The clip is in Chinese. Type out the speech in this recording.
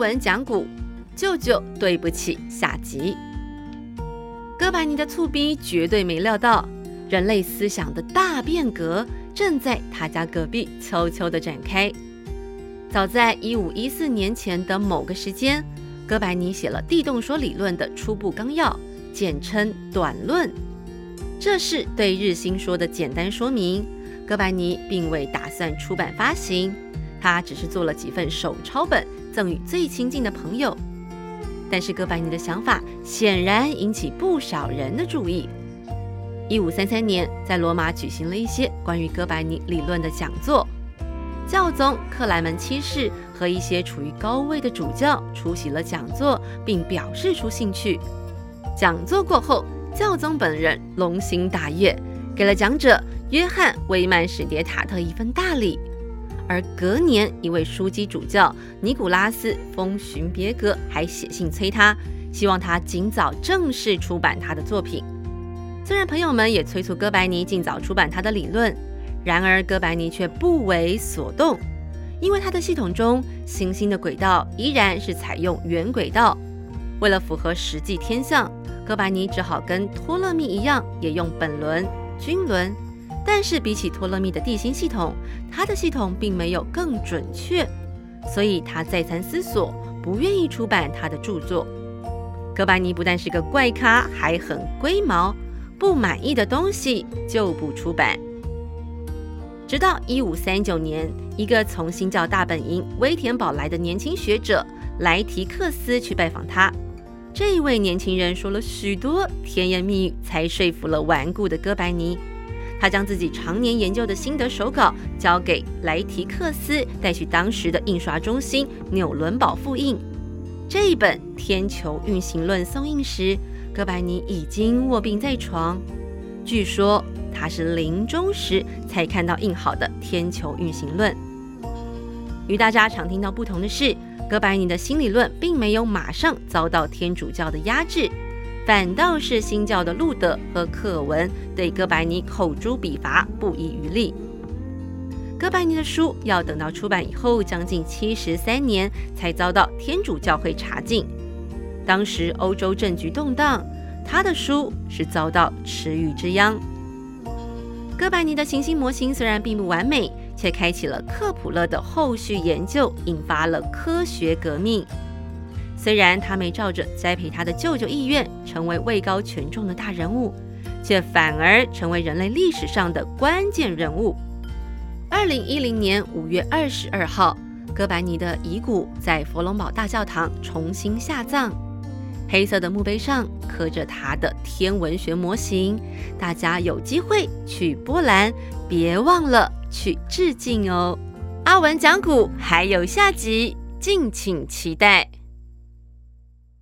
文讲古，舅舅对不起下集。哥白尼的醋逼绝对没料到，人类思想的大变革正在他家隔壁悄悄地展开。早在一五一四年前的某个时间，哥白尼写了地动说理论的初步纲要，简称《短论》。这是对日心说的简单说明。哥白尼并未打算出版发行，他只是做了几份手抄本赠予最亲近的朋友。但是哥白尼的想法显然引起不少人的注意。一五三三年，在罗马举行了一些关于哥白尼理论的讲座，教宗克莱门七世和一些处于高位的主教出席了讲座，并表示出兴趣。讲座过后，教宗本人龙心大悦，给了讲者约翰·威曼史迭塔特一份大礼。而隔年，一位枢机主教尼古拉斯·封寻别格还写信催他，希望他尽早正式出版他的作品。虽然朋友们也催促哥白尼尽早出版他的理论，然而哥白尼却不为所动，因为他的系统中行星的轨道依然是采用圆轨道。为了符合实际天象，哥白尼只好跟托勒密一样，也用本轮、均轮。但是比起托勒密的地心系统，他的系统并没有更准确，所以他再三思索，不愿意出版他的著作。哥白尼不但是个怪咖，还很龟毛，不满意的东西就不出版。直到一五三九年，一个从新教大本营威田堡来的年轻学者莱提克斯去拜访他，这位年轻人说了许多甜言蜜语，才说服了顽固的哥白尼。他将自己常年研究的心得手稿交给莱提克斯，带去当时的印刷中心纽伦堡复印。这一本《天球运行论》送印时，哥白尼已经卧病在床。据说他是临终时才看到印好的《天球运行论》。与大家常听到不同的是，哥白尼的新理论并没有马上遭到天主教的压制。反倒是新教的路德和克文对哥白尼口诛笔伐，不遗余力。哥白尼的书要等到出版以后，将近七十三年才遭到天主教会查禁。当时欧洲政局动荡，他的书是遭到池鱼之殃。哥白尼的行星模型虽然并不完美，却开启了克普勒的后续研究，引发了科学革命。虽然他没照着栽培他的舅舅意愿成为位高权重的大人物，却反而成为人类历史上的关键人物。二零一零年五月二十二号，哥白尼的遗骨在佛隆堡大教堂重新下葬，黑色的墓碑上刻着他的天文学模型。大家有机会去波兰，别忘了去致敬哦。阿文讲古还有下集，敬请期待。